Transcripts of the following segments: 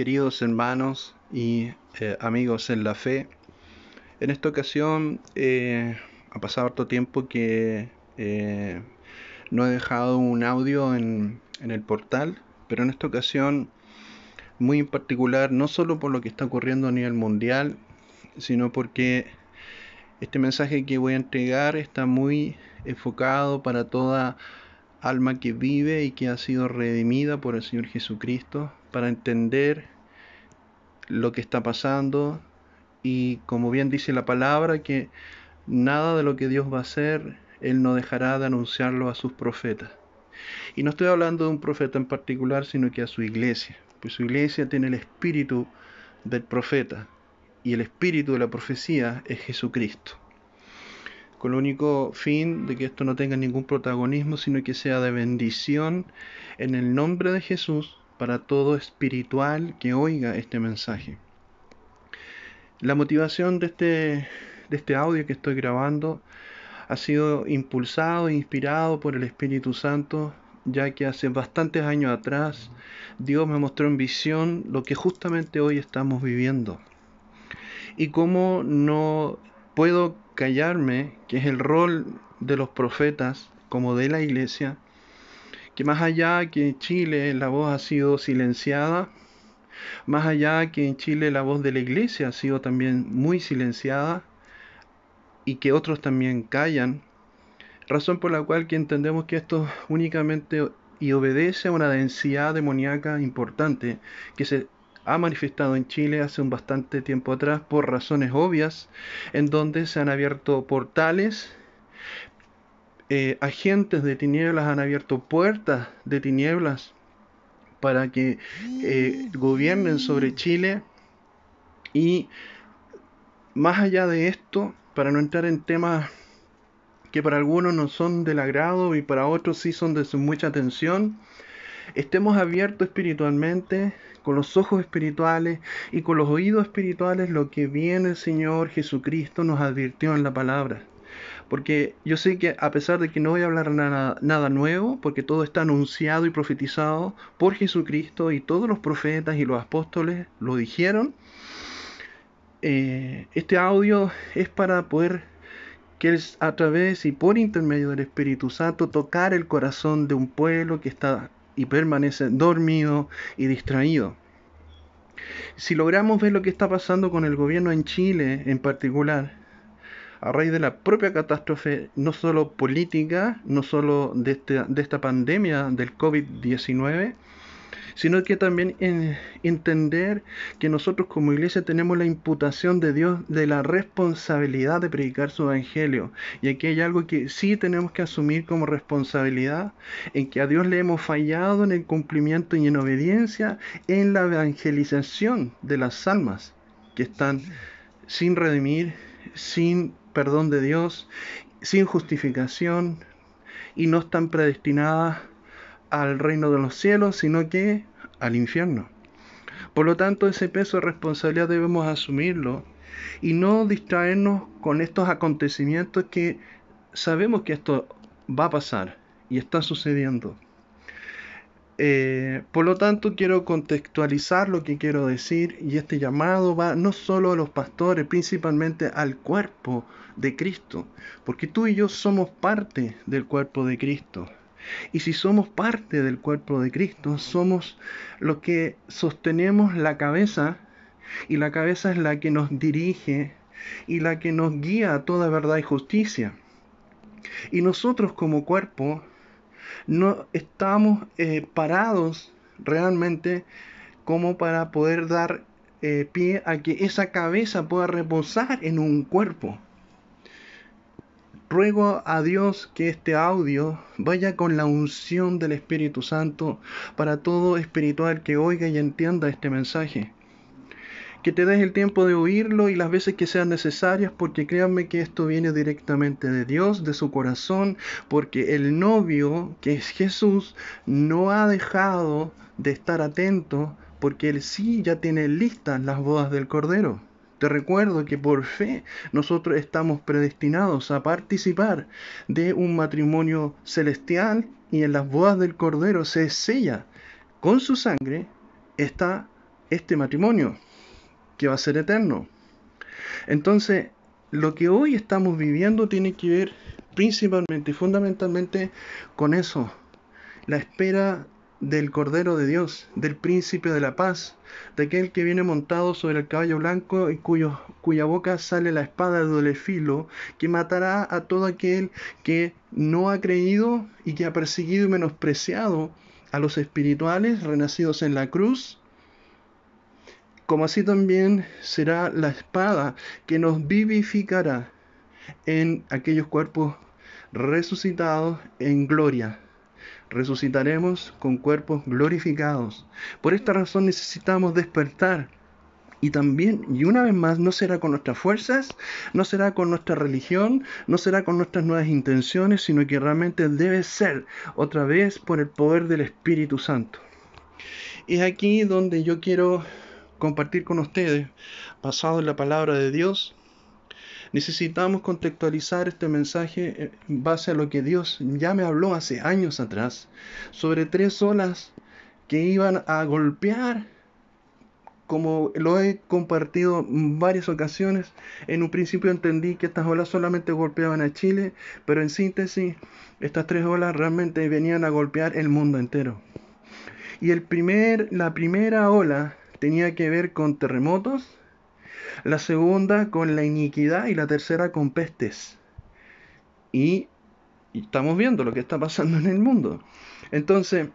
queridos hermanos y eh, amigos en la fe. En esta ocasión eh, ha pasado harto tiempo que eh, no he dejado un audio en, en, el portal, pero en esta ocasión muy en particular, no solo por lo que está ocurriendo a nivel mundial, sino porque este mensaje que voy a entregar está muy enfocado para toda alma que vive y que ha sido redimida por el Señor Jesucristo, para entender lo que está pasando y como bien dice la palabra, que nada de lo que Dios va a hacer, Él no dejará de anunciarlo a sus profetas. Y no estoy hablando de un profeta en particular, sino que a su iglesia, pues su iglesia tiene el espíritu del profeta y el espíritu de la profecía es Jesucristo con el único fin de que esto no tenga ningún protagonismo, sino que sea de bendición en el nombre de Jesús para todo espiritual que oiga este mensaje. La motivación de este, de este audio que estoy grabando ha sido impulsado e inspirado por el Espíritu Santo, ya que hace bastantes años atrás Dios me mostró en visión lo que justamente hoy estamos viviendo. Y cómo no puedo callarme, que es el rol de los profetas como de la iglesia, que más allá que en Chile la voz ha sido silenciada, más allá que en Chile la voz de la iglesia ha sido también muy silenciada y que otros también callan, razón por la cual que entendemos que esto únicamente y obedece a una densidad demoníaca importante que se ha manifestado en Chile hace un bastante tiempo atrás por razones obvias, en donde se han abierto portales, eh, agentes de tinieblas han abierto puertas de tinieblas para que eh, gobiernen sobre Chile y más allá de esto, para no entrar en temas que para algunos no son del agrado y para otros sí son de mucha atención, estemos abiertos espiritualmente, con los ojos espirituales y con los oídos espirituales lo que viene el Señor Jesucristo nos advirtió en la palabra. Porque yo sé que a pesar de que no voy a hablar nada, nada nuevo, porque todo está anunciado y profetizado por Jesucristo y todos los profetas y los apóstoles lo dijeron, eh, este audio es para poder que a través y por intermedio del Espíritu Santo tocar el corazón de un pueblo que está y permanece dormido y distraído. Si logramos ver lo que está pasando con el gobierno en Chile en particular, a raíz de la propia catástrofe, no solo política, no solo de, este, de esta pandemia del COVID-19, sino que también en entender que nosotros como iglesia tenemos la imputación de Dios de la responsabilidad de predicar su evangelio. Y aquí hay algo que sí tenemos que asumir como responsabilidad, en que a Dios le hemos fallado en el cumplimiento y en obediencia en la evangelización de las almas que están sin redimir, sin perdón de Dios, sin justificación y no están predestinadas al reino de los cielos, sino que al infierno. Por lo tanto, ese peso de responsabilidad debemos asumirlo y no distraernos con estos acontecimientos que sabemos que esto va a pasar y está sucediendo. Eh, por lo tanto, quiero contextualizar lo que quiero decir y este llamado va no solo a los pastores, principalmente al cuerpo de Cristo, porque tú y yo somos parte del cuerpo de Cristo. Y si somos parte del cuerpo de Cristo, somos los que sostenemos la cabeza y la cabeza es la que nos dirige y la que nos guía a toda verdad y justicia. Y nosotros como cuerpo no estamos eh, parados realmente como para poder dar eh, pie a que esa cabeza pueda reposar en un cuerpo. Ruego a Dios que este audio vaya con la unción del Espíritu Santo para todo espiritual que oiga y entienda este mensaje. Que te des el tiempo de oírlo y las veces que sean necesarias, porque créanme que esto viene directamente de Dios, de su corazón, porque el novio, que es Jesús, no ha dejado de estar atento, porque él sí ya tiene listas las bodas del Cordero. Te recuerdo que por fe nosotros estamos predestinados a participar de un matrimonio celestial y en las bodas del Cordero se sella con su sangre esta este matrimonio, que va a ser eterno. Entonces, lo que hoy estamos viviendo tiene que ver principalmente y fundamentalmente con eso, la espera del Cordero de Dios, del Príncipe de la Paz, de aquel que viene montado sobre el caballo blanco y cuya boca sale la espada de doble filo, que matará a todo aquel que no ha creído y que ha perseguido y menospreciado a los espirituales renacidos en la cruz, como así también será la espada que nos vivificará en aquellos cuerpos resucitados en gloria resucitaremos con cuerpos glorificados. Por esta razón necesitamos despertar. Y también, y una vez más, no será con nuestras fuerzas, no será con nuestra religión, no será con nuestras nuevas intenciones, sino que realmente debe ser otra vez por el poder del Espíritu Santo. Y es aquí donde yo quiero compartir con ustedes, basado en la palabra de Dios, Necesitamos contextualizar este mensaje en base a lo que Dios ya me habló hace años atrás sobre tres olas que iban a golpear como lo he compartido en varias ocasiones, en un principio entendí que estas olas solamente golpeaban a Chile, pero en síntesis, estas tres olas realmente venían a golpear el mundo entero. Y el primer, la primera ola tenía que ver con terremotos, la segunda con la iniquidad y la tercera con pestes. Y, estamos viendo lo que está pasando en el mundo. Entonces,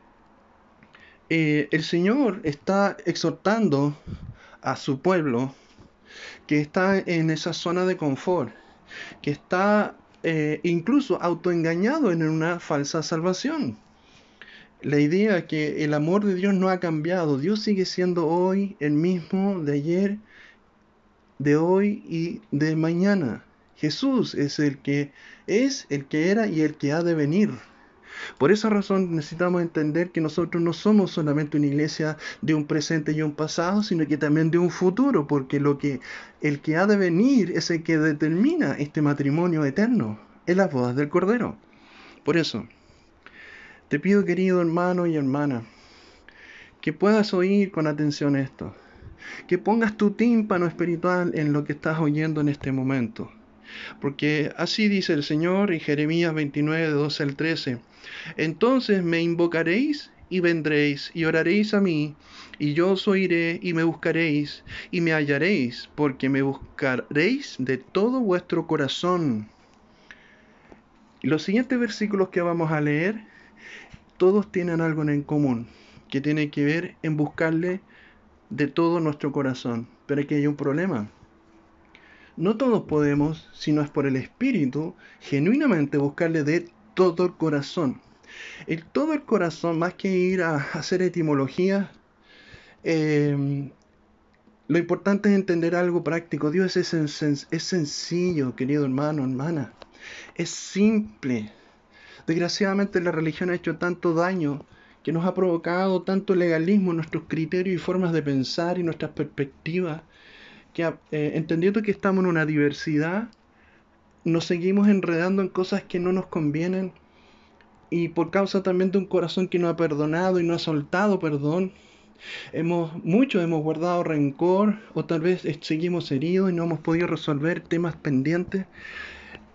eh, el Señor está exhortando a su pueblo que está en esa zona de confort, que está eh, incluso autoengañado en una falsa salvación. La idea que el amor de Dios no ha cambiado, Dios sigue siendo hoy el mismo de ayer de hoy y de mañana. Jesús es el que es, el que era y el que ha de venir. Por esa razón necesitamos entender que nosotros no somos solamente una iglesia de un presente y un pasado, sino que también de un futuro, porque lo que el que ha de venir es el que determina este matrimonio eterno, en las bodas del Cordero. Por eso, te pido querido hermano y hermana, que puedas oír con atención esto que pongas tu tímpano espiritual en lo que estás oyendo en este momento. Porque así dice el Señor en Jeremías 29, 12 al 13. Entonces me invocaréis y vendréis y oraréis a mí, y yo os oiré y me buscaréis y me hallaréis, porque me buscaréis de todo vuestro corazón. Los siguientes versículos que vamos a leer, todos tienen algo en común, que tiene que ver en buscarle de todo nuestro corazón. Pero aquí hay un problema. No todos podemos, si no es por el Espíritu, genuinamente buscarle de todo el corazón. El todo el corazón, más que ir a hacer etimología, em, lo importante es entender algo práctico. Dios es sencillo, querido hermano, hermana. Es simple. Desgraciadamente la religión ha hecho tanto daño que nos ha provocado tanto legalismo en nuestros criterios y formas de pensar y nuestras perspectivas, que eh, entendiendo que estamos en una diversidad, nos seguimos enredando en cosas que no nos convienen y por causa también de un corazón que no ha perdonado y no ha soltado perdón, hemos muchos hemos guardado rencor o tal vez seguimos heridos y no hemos podido resolver temas pendientes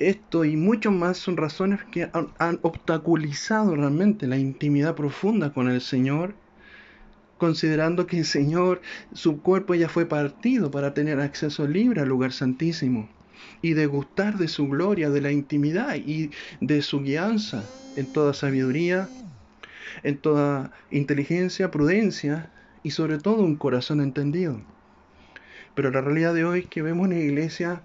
esto y mucho más son razones que han, obstaculizado realmente la intimidad profunda con el Señor, considerando que el Señor, su cuerpo ya fue partido para tener acceso libre al lugar santísimo y degustar de su gloria, de la intimidad y de su guianza en toda sabiduría, en toda inteligencia, prudencia y sobre todo un corazón entendido. Pero la realidad de hoy es que vemos una iglesia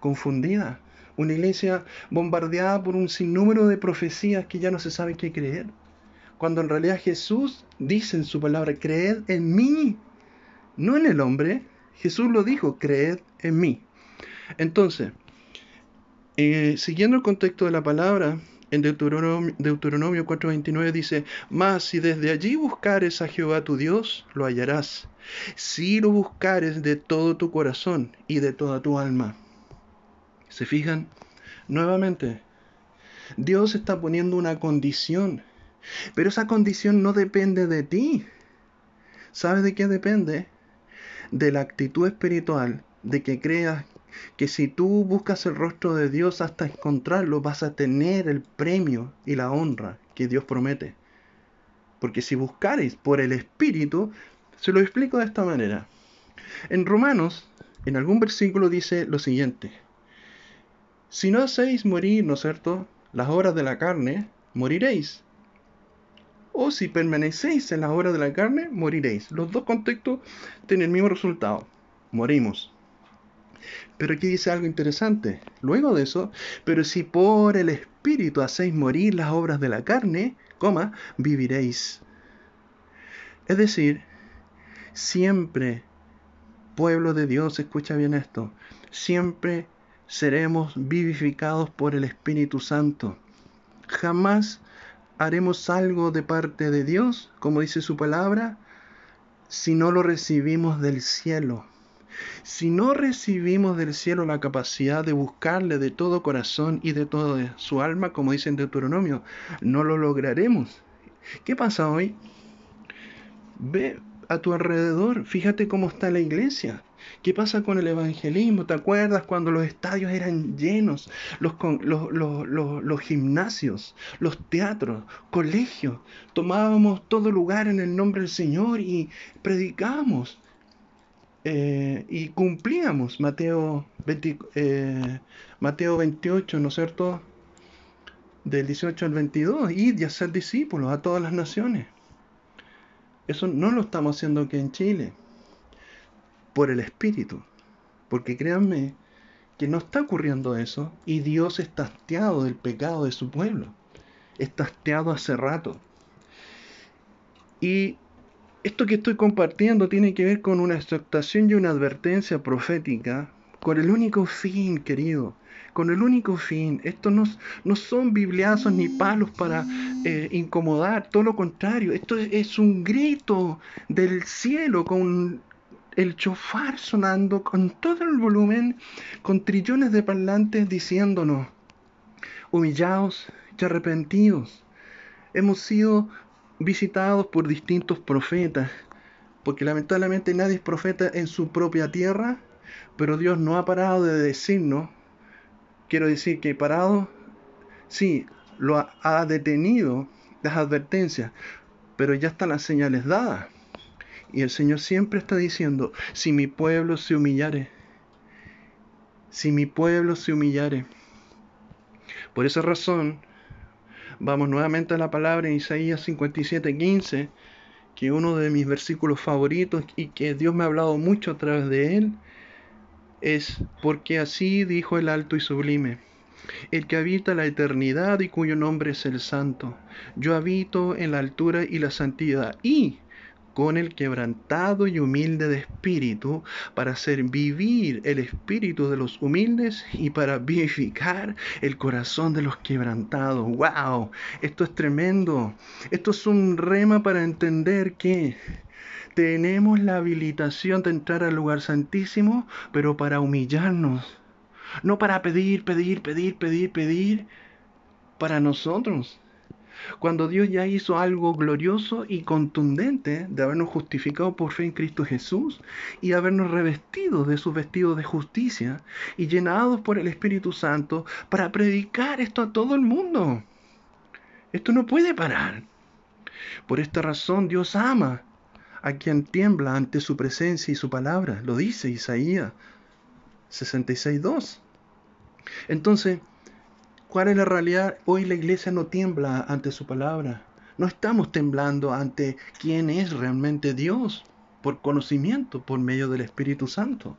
confundida, una iglesia bombardeada por un sinnúmero de profecías que ya no se sabe qué creer. Cuando en realidad Jesús dice en su palabra, creed en mí, no en el hombre. Jesús lo dijo, creed en mí. Entonces, eh, siguiendo el contexto de la palabra, en Deuteronomio, Deuteronomio 4:29 dice, Mas si desde allí buscares a Jehová tu Dios, lo hallarás. Si lo buscares de todo tu corazón y de toda tu alma. ¿Se fijan? Nuevamente, Dios está poniendo una condición, pero esa condición no depende de ti. ¿Sabes de qué depende? De la actitud espiritual, de que creas que si tú buscas el rostro de Dios hasta encontrarlo, vas a tener el premio y la honra que Dios promete. Porque si buscaréis por el Espíritu, se lo explico de esta manera. En Romanos, en algún versículo dice lo siguiente. Si no hacéis morir, ¿no es cierto?, las obras de la carne, moriréis. O si permanecéis en las obras de la carne, moriréis. Los dos contextos tienen el mismo resultado. Morimos. Pero aquí dice algo interesante. Luego de eso, pero si por el Espíritu hacéis morir las obras de la carne, coma, viviréis. Es decir, siempre, pueblo de Dios, escucha bien esto, siempre seremos vivificados por el Espíritu Santo. Jamás haremos algo de parte de Dios, como dice su palabra, si no lo recibimos del cielo. Si no recibimos del cielo la capacidad de buscarle de todo corazón y de toda su alma, como dice en Deuteronomio, no lo lograremos. ¿Qué pasa hoy? Ve a tu alrededor, fíjate cómo está la iglesia. ¿Qué pasa con el evangelismo? ¿Te acuerdas cuando los estadios eran llenos? Los, los, los, gimnasios, los teatros, colegios. Tomábamos todo lugar en el nombre del Señor y predicábamos. Eh, y cumplíamos Mateo, eh, Mateo 28, ¿no es cierto? Del 18 al 22, id y hacer discípulos a todas las naciones. Eso no lo estamos haciendo aquí en Chile, por el Espíritu, porque créanme que no está ocurriendo eso y Dios está hastiado del pecado de su pueblo, está hastiado hace rato. Y esto que estoy compartiendo tiene que ver con una exhortación y una advertencia profética con el único fin, querido, con el único fin. Esto no, no son bibliazos ni palos para eh, incomodar, todo lo contrario. Esto es, un grito del cielo con el chofar sonando con todo el volumen, con trillones de parlantes diciéndonos, humillados y arrepentidos. Hemos sido visitados por distintos profetas, porque lamentablemente nadie es profeta en su propia tierra, pero Dios no ha parado de decirnos, quiero decir que parado, sí, lo ha, detenido las advertencias, pero ya están las señales dadas. Y el Señor siempre está diciendo, si mi pueblo se humillare, si mi pueblo se humillare. Por esa razón, Vamos nuevamente a la palabra en Isaías 57:15, que uno de mis versículos favoritos y que Dios me ha hablado mucho a través de él, es porque así dijo el alto y sublime, el que habita la eternidad y cuyo nombre es el santo. Yo habito en la altura y la santidad y con el quebrantado y humilde de espíritu, para hacer vivir el espíritu de los humildes y para vivificar el corazón de los quebrantados. ¡Wow! Esto es tremendo. Esto es un rema para entender que tenemos la habilitación de entrar al lugar santísimo, pero para humillarnos. No para pedir, pedir, pedir, pedir, pedir para nosotros cuando Dios ya hizo algo glorioso y contundente de habernos justificado por fe en Cristo Jesús y habernos revestido de sus vestidos de justicia y llenados por el Espíritu Santo para predicar esto a todo el mundo. Esto no puede parar. Por esta razón Dios ama a quien tiembla ante su presencia y su palabra. Lo dice Isaías 66.2. Entonces, ¿Cuál es la realidad? Hoy la iglesia no tiembla ante su palabra. No estamos temblando ante quién es realmente Dios por conocimiento, por medio del Espíritu Santo.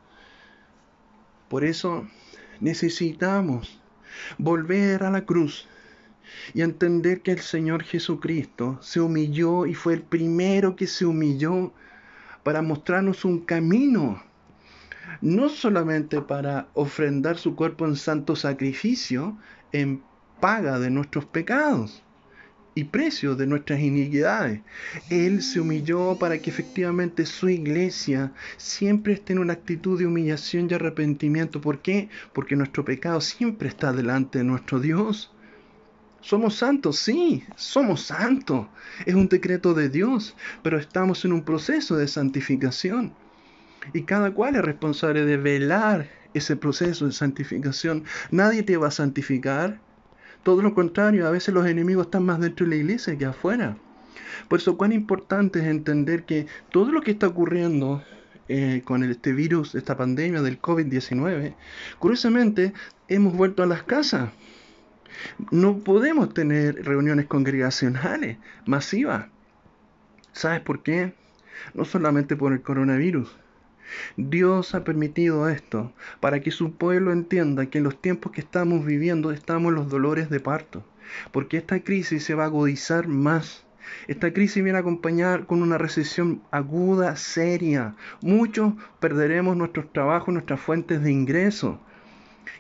Por eso necesitamos volver a la cruz y entender que el Señor Jesucristo se humilló y fue el primero que se humilló para mostrarnos un camino, no solamente para ofrendar su cuerpo en santo sacrificio, en paga de nuestros pecados y precio de nuestras iniquidades. Él se humilló para que efectivamente su iglesia siempre esté en una actitud de humillación y arrepentimiento. ¿Por qué? Porque nuestro pecado siempre está delante de nuestro Dios. Somos santos, sí, somos santos. Es un decreto de Dios, pero estamos en un proceso de santificación. Y cada cual es responsable de velar ese proceso de santificación. Nadie te va a santificar. Todo lo contrario, a veces los enemigos están más dentro de la iglesia que afuera. Por eso, cuán importante es entender que todo lo que está ocurriendo eh, con este virus, esta pandemia del COVID-19, curiosamente hemos vuelto a las casas. No podemos tener reuniones congregacionales masivas. ¿Sabes por qué? No solamente por el coronavirus. Dios ha permitido esto para que su pueblo entienda que en los tiempos que estamos viviendo estamos en los dolores de parto. Porque esta crisis se va a agudizar más. Esta crisis viene a acompañar con una recesión aguda, seria. Muchos perderemos nuestros trabajos, nuestras fuentes de ingreso.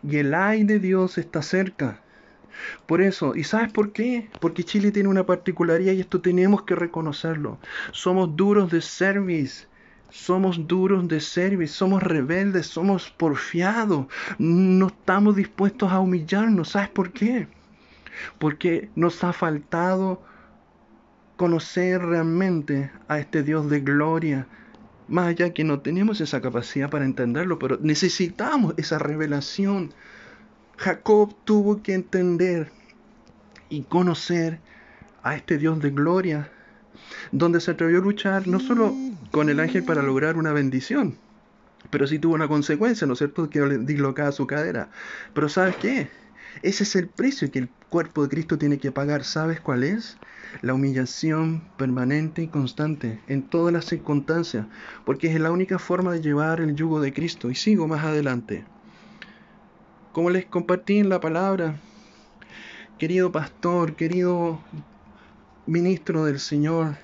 Y el ay de Dios está cerca. Por eso, ¿y sabes por qué? Porque Chile tiene una particularidad y esto tenemos que reconocerlo. Somos duros de service. Somos duros de service, somos rebeldes, somos porfiados, no estamos dispuestos a humillarnos. ¿Sabes por qué? Porque nos ha faltado conocer realmente a este Dios de gloria. Más allá que no tenemos esa capacidad para entenderlo, pero necesitamos esa revelación Jacob tuvo que entender y conocer a este Dios de gloria, donde se atrevió a luchar no solo con el ángel para lograr una bendición, pero sí tuvo una consecuencia, ¿no es cierto?, que dislocaba su cadera. Pero ¿sabes qué? Ese es el precio que el cuerpo de Cristo tiene que pagar. ¿Sabes cuál es? La humillación permanente y constante en todas las circunstancias, porque es la única forma de llevar el yugo de Cristo. Y sigo más adelante. Como les compartí en la palabra, querido pastor, querido ministro del Señor,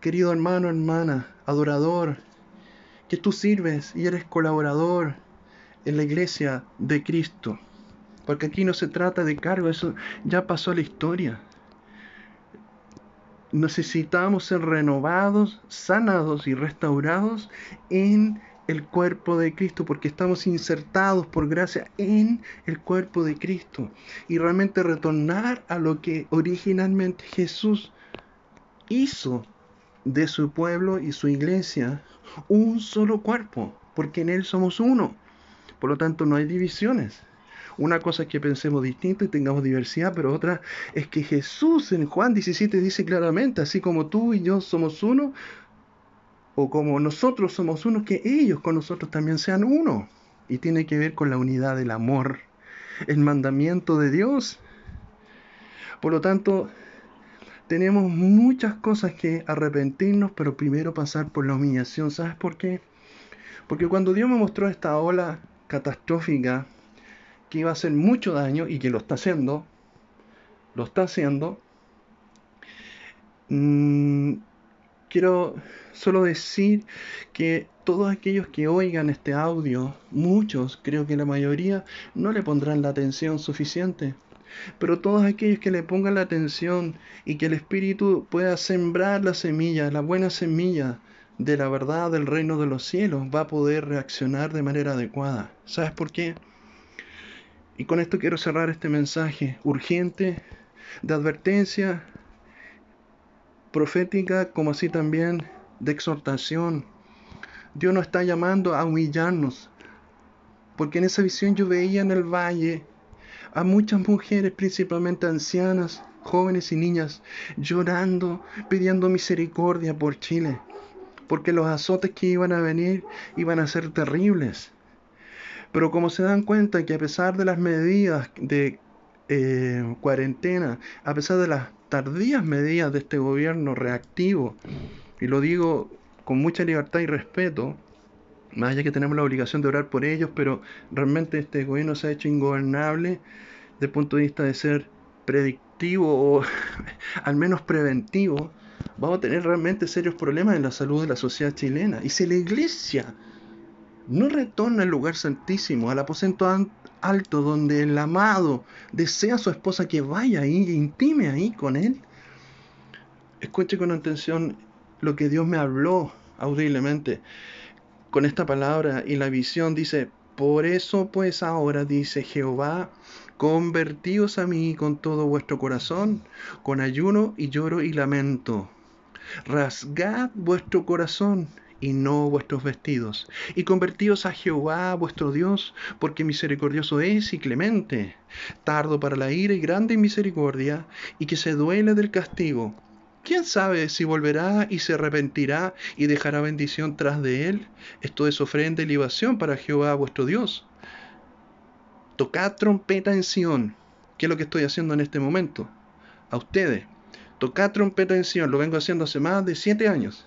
querido hermano, hermana, adorador, que tú sirves y eres colaborador en la iglesia de Cristo. Porque aquí no se trata de cargo, eso ya pasó a la historia. Necesitamos ser renovados, sanados y restaurados en el cuerpo de Cristo, porque estamos insertados por gracia en el cuerpo de Cristo. Y realmente retornar a lo que originalmente Jesús hizo de su pueblo y su iglesia, un solo cuerpo, porque en Él somos uno. Por lo tanto, no hay divisiones. Una cosa es que pensemos distinto y tengamos diversidad, pero otra es que Jesús en Juan 17 dice claramente, así como tú y yo somos uno, o como nosotros somos uno, que ellos con nosotros también sean uno. Y tiene que ver con la unidad del amor, el mandamiento de Dios. Por lo tanto, tenemos muchas cosas que arrepentirnos, pero primero pasar por la humillación. ¿Sabes por qué? Porque cuando Dios me mostró esta ola catastrófica que iba a hacer mucho daño y que lo está haciendo, lo está haciendo, mmm, quiero solo decir que todos aquellos que oigan este audio, muchos, creo que la mayoría, no le pondrán la atención suficiente. Pero todos aquellos que le pongan la atención y que el Espíritu pueda sembrar la semilla, la buena semilla de la verdad del reino de los cielos, va a poder reaccionar de manera adecuada. ¿Sabes por qué? Y con esto quiero cerrar este mensaje urgente de advertencia profética como así también de exhortación. Dios nos está llamando a humillarnos, porque en esa visión yo veía en el valle a muchas mujeres, principalmente ancianas, jóvenes y niñas, llorando, pidiendo misericordia por Chile, porque los azotes que iban a venir iban a ser terribles. Pero como se dan cuenta que a pesar de las medidas de eh, cuarentena, a pesar de las tardías medidas de este gobierno reactivo, y lo digo con mucha libertad y respeto, más allá que tenemos la obligación de orar por ellos, pero realmente este gobierno se ha hecho ingobernable desde el punto de vista de ser predictivo o al menos preventivo, vamos a tener realmente serios problemas en la salud de la sociedad chilena. Y si la iglesia no retorna al lugar santísimo, al aposento alto donde el amado desea a su esposa que vaya ahí e intime ahí con él, escuche con atención lo que Dios me habló audiblemente con esta palabra y la visión. Dice, por eso pues ahora, dice Jehová, convertíos a mí con todo vuestro corazón, con ayuno y lloro y lamento. Rasgad vuestro corazón y no vuestros vestidos, y convertíos a Jehová vuestro Dios, porque misericordioso es y clemente, tardo para la ira y grande en misericordia, y que se duele del castigo. ¿Quién sabe si volverá y se arrepentirá y dejará bendición tras de él? Esto es ofrenda y libación para Jehová vuestro Dios. Tocad trompeta en Sión, que es lo que estoy haciendo en este momento. A ustedes. Tocad trompeta en Sión, lo vengo haciendo hace más de siete años.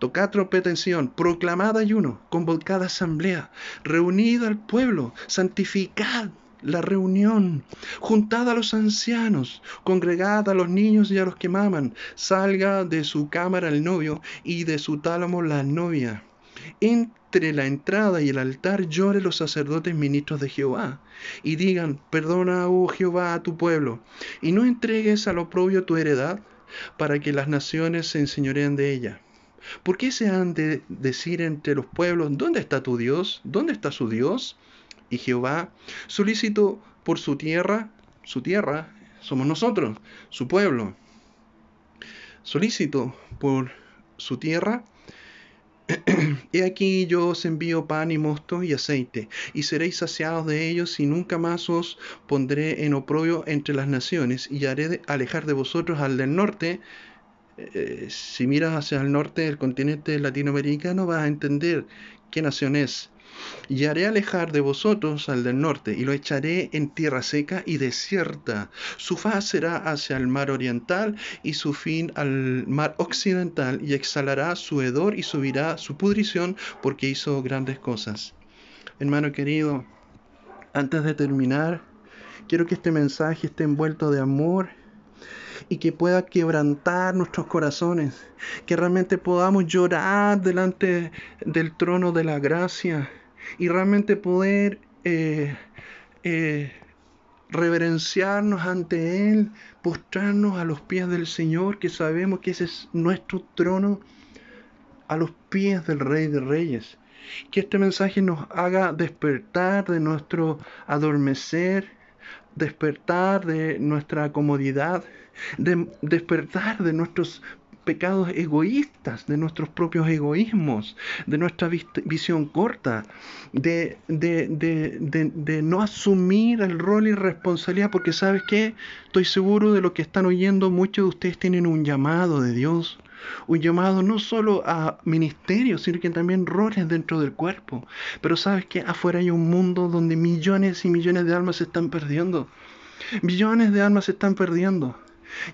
Tocad trompeta en proclamad ayuno, convocad asamblea, reunid al pueblo, santificad la reunión, juntad a los ancianos, congregad a los niños y a los que maman, salga de su cámara el novio y de su tálamo la novia. Entre la entrada y el altar lloren los sacerdotes ministros de Jehová y digan, perdona, oh Jehová, a tu pueblo, y no entregues al oprobio tu heredad, para que las naciones se enseñoreen de ella. ¿Por qué se han de decir entre los pueblos, ¿dónde está tu Dios? ¿Dónde está su Dios? Y Jehová, solícito por su tierra, su tierra somos nosotros, su pueblo, solícito por su tierra, He aquí yo os envío pan y mosto y aceite, y seréis saciados de ellos, y nunca más os pondré en oprobio entre las naciones, y haré alejar de vosotros al del norte, eh, si miras hacia el norte del continente latinoamericano vas a entender qué nación es. Y haré alejar de vosotros al del norte, y lo echaré en tierra seca y desierta. Su faz será hacia el mar oriental y su fin al mar occidental, y exhalará su hedor y subirá su pudrición, porque hizo grandes cosas. Hermano querido, antes de terminar, quiero que este mensaje esté envuelto de amor y que pueda quebrantar nuestros corazones, que realmente podamos llorar delante del trono de la gracia y realmente poder eh, eh, reverenciarnos ante Él, postrarnos a los pies del Señor, que sabemos que ese es nuestro trono, a los pies del Rey de Reyes. Que este mensaje nos haga despertar de nuestro adormecer, despertar de nuestra comodidad, de despertar de nuestros pecados egoístas, de nuestros propios egoísmos, de nuestra visión corta, de, de, no asumir el rol y responsabilidad, porque sabes que estoy seguro de lo que están oyendo, muchos de ustedes tienen un llamado de Dios, un llamado no solo a ministerio, sino que también roles dentro del cuerpo. Pero sabes que afuera hay un mundo donde millones y millones de almas se están perdiendo. Millones de almas se están perdiendo.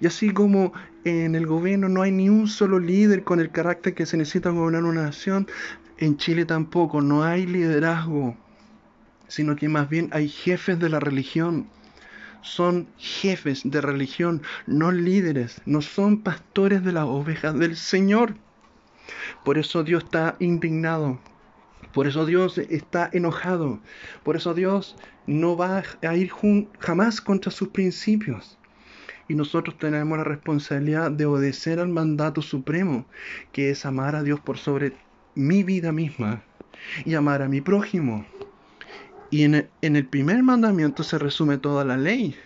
Y así como en el gobierno no hay ni un solo líder con el carácter que se necesita gobernar una nación, en Chile tampoco, no hay liderazgo, sino que más bien hay jefes de la religión. Son jefes de religión, no líderes, no son pastores de las ovejas del Señor. Por eso Dios está indignado, por eso Dios está enojado, por eso Dios no va a ir jamás contra sus principios y nosotros tenemos la responsabilidad de obedecer al mandato supremo, que es amar a Dios por sobre mi vida misma y amar a mi prójimo. Y en el, primer mandamiento se resume toda la ley.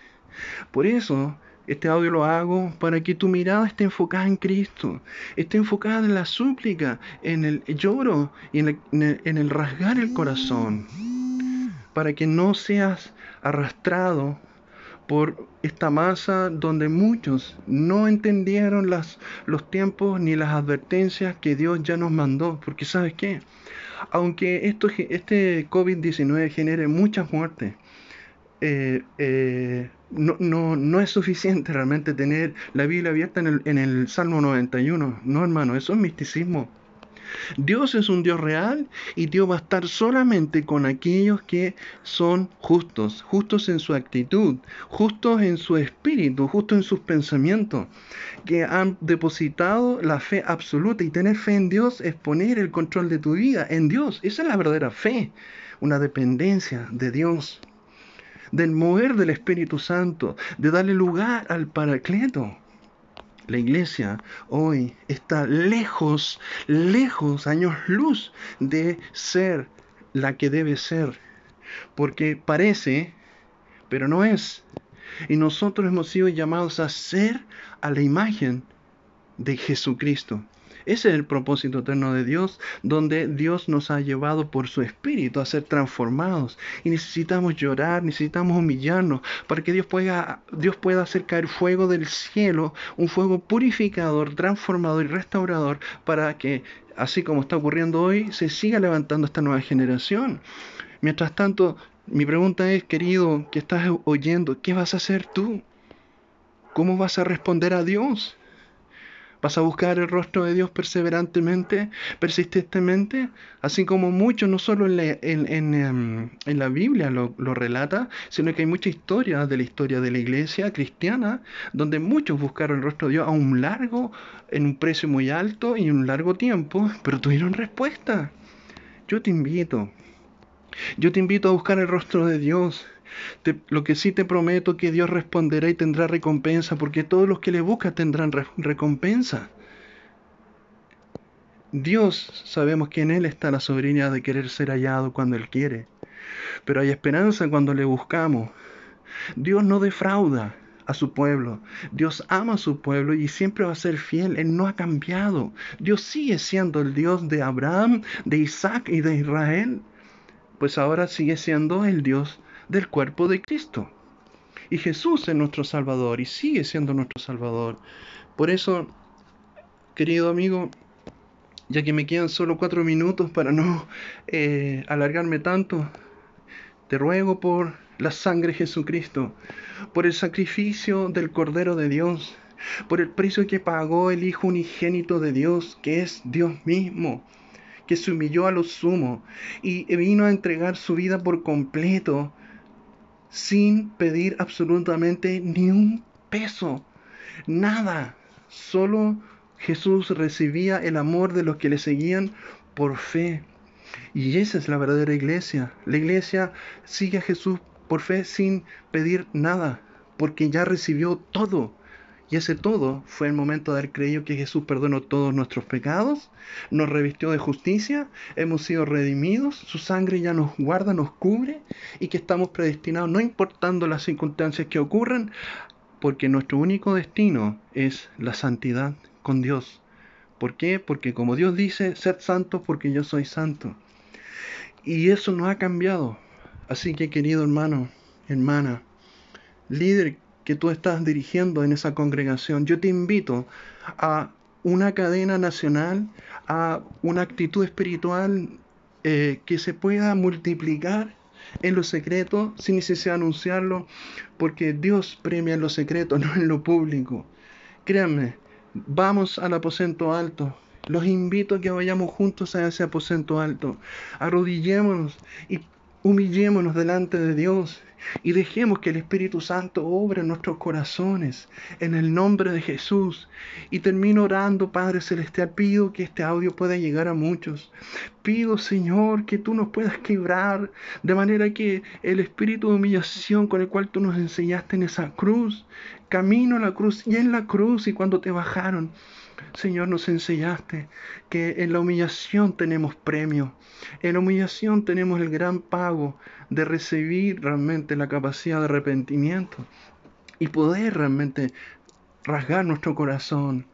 Por eso, este audio lo hago para que tu mirada esté enfocada en Cristo, esté enfocada en la súplica, en el lloro y en el, rasgar el corazón, para que no seas arrastrado por esta masa donde muchos no entendieron los tiempos ni las advertencias que Dios ya nos mandó. Porque sabes qué, aunque esto, este COVID-19 genere muchas muertes, eh, eh, no, no, no, es suficiente realmente tener la Biblia abierta en el, en el Salmo 91. No, hermano, eso es misticismo. Dios es un Dios real y Dios va a estar solamente con aquellos que son justos, justos en su actitud, justos en su espíritu, justos en sus pensamientos, que han depositado la fe absoluta y tener fe en Dios es poner el control de tu vida en Dios. Esa es la verdadera fe, una dependencia de Dios del mover del Espíritu Santo, de darle lugar al Paracleto. La iglesia hoy está lejos, lejos, años luz de ser la que debe ser. Porque parece, pero no es. Y nosotros hemos sido llamados a ser a la imagen de Jesucristo. Ese es el propósito eterno de Dios, donde Dios nos ha llevado por su Espíritu a ser transformados. Y necesitamos llorar, necesitamos humillarnos para que Dios pueda, Dios pueda hacer caer fuego del cielo, un fuego purificador, transformador y restaurador, para que, así como está ocurriendo hoy, se siga levantando esta nueva generación. Mientras tanto, mi pregunta es, querido, que estás oyendo, ¿qué vas a hacer tú? ¿Cómo vas a responder a Dios? ¿Vas a buscar el rostro de Dios perseverantemente, persistentemente? Así como muchos, no solo en la, em, en, la Biblia lo, lo, relata, sino que hay mucha historia de la historia de la iglesia cristiana, donde muchos buscaron el rostro de Dios a un largo, en un precio muy alto y en un largo tiempo, pero tuvieron respuesta. Yo te invito, yo te invito a buscar el rostro de Dios lo que sí te prometo que Dios responderá y tendrá recompensa, porque todos los que le buscan tendrán recompensa. Dios sabemos que en Él está la soberanía de querer ser hallado cuando Él quiere, pero hay esperanza cuando le buscamos. Dios no defrauda a su pueblo. Dios ama a su pueblo y siempre va a ser fiel. Él no ha cambiado. Dios sigue siendo el Dios de Abraham, de Isaac y de Israel. Pues ahora sigue siendo el Dios del cuerpo de Cristo. Y Jesús es nuestro Salvador y sigue siendo nuestro Salvador. Por eso, querido amigo, ya que me quedan solo cuatro minutos para no eh, alargarme tanto, te ruego por la sangre de Jesucristo, por el sacrificio del Cordero de Dios, por el precio que pagó el Hijo unigénito de Dios, que es Dios mismo, que se humilló a lo sumo y vino a entregar su vida por completo sin pedir absolutamente ni un peso, nada. Solo Jesús recibía el amor de los que le seguían por fe. Y esa es la verdadera iglesia. La iglesia sigue a Jesús por fe sin pedir nada, porque ya recibió todo. Y ese todo fue el momento de haber creído que Jesús perdonó todos nuestros pecados, nos revistió de justicia, hemos sido redimidos, su sangre ya nos guarda, nos cubre y que estamos predestinados, no importando las circunstancias que ocurran, porque nuestro único destino es la santidad con Dios. ¿Por qué? Porque como Dios dice, sed santos porque yo soy santo. Y eso no ha cambiado. Así que querido hermano, hermana, líder que tú estás dirigiendo en esa congregación, yo te invito a una cadena nacional, a una actitud espiritual eh, que se pueda multiplicar en lo secreto sin necesidad de anunciarlo, porque Dios premia en lo secreto, no en lo público. Créanme, vamos al aposento alto. Los invito a que vayamos juntos a ese aposento alto. Arrodillémonos y humillémonos delante de Dios y dejemos que el Espíritu Santo obre en nuestros corazones, en el nombre de Jesús. Y termino orando, Padre Celestial, pido que este audio pueda llegar a muchos. Pido, Señor, que tú nos puedas quebrar, de manera que el espíritu de humillación con el cual tú nos enseñaste en esa cruz, camino a la cruz y en la cruz y cuando te bajaron, Señor, nos enseñaste que en la humillación tenemos premio, en la humillación tenemos el gran pago de recibir realmente la capacidad de arrepentimiento y poder realmente rasgar nuestro corazón.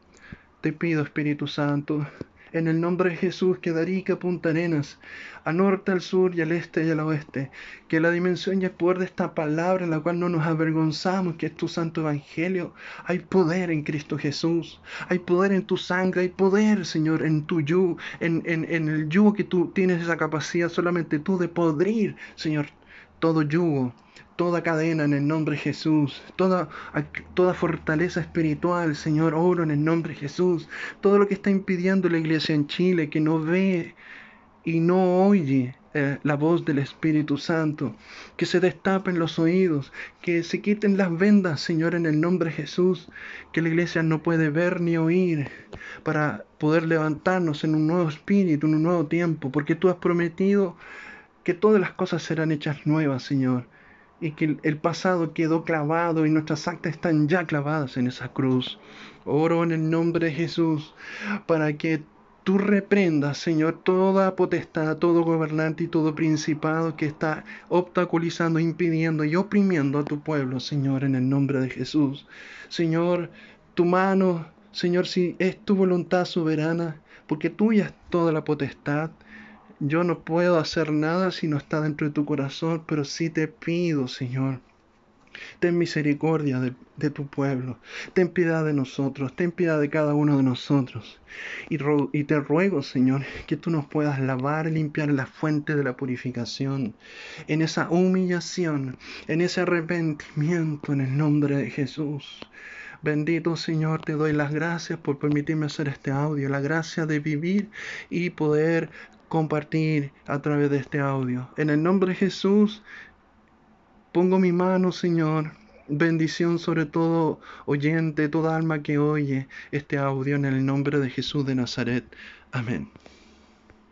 Te pido, Espíritu Santo, en el nombre de Jesús, que de Punta Arenas, al norte, al sur y al este y al oeste, que la dimensión y el esta palabra en la cual no nos avergonzamos, que es tu santo evangelio, hay poder en Cristo Jesús, hay poder en tu sangre, hay poder, Señor, en tu yugo, en, en, en el yugo que tú tienes esa capacidad solamente tú de podrir, Señor, todo yugo toda cadena en el nombre de Jesús, toda, toda fortaleza espiritual, Señor, oro en el nombre de Jesús, todo lo que está impidiendo la iglesia en Chile, que no ve y no oye eh, la voz del Espíritu Santo, que se destapen los oídos, que se quiten las vendas, Señor, en el nombre de Jesús, que la iglesia no puede ver ni oír para poder levantarnos en un nuevo espíritu, en un nuevo tiempo, porque tú has prometido que todas las cosas serán hechas nuevas, Señor y que el pasado quedó clavado y nuestras actas están ya clavadas en esa cruz. Oro en el nombre de Jesús para que tú reprendas, Señor, toda potestad, todo gobernante y todo principado que está obstaculizando, impidiendo y oprimiendo a tu pueblo, Señor, en el nombre de Jesús. Señor, tu mano, Señor, si es tu voluntad soberana, porque tuya es toda la potestad. Yo no puedo hacer nada si no está dentro de tu corazón, pero sí te pido, Señor, Ten misericordia de, tu pueblo. Ten piedad de nosotros. Ten piedad de cada uno de nosotros. Y, y, te ruego, Señor, que tú nos puedas lavar limpiar la fuente de la purificación. En esa humillación, en ese arrepentimiento, en el nombre de Jesús. Bendito Señor, te doy las gracias por permitirme hacer este audio, la gracia de vivir y poder compartir a través de este audio. En el nombre de Jesús, pongo mi mano, Señor. Bendición sobre todo oyente, toda alma que oye este audio en el nombre de Jesús de Nazaret. Amén.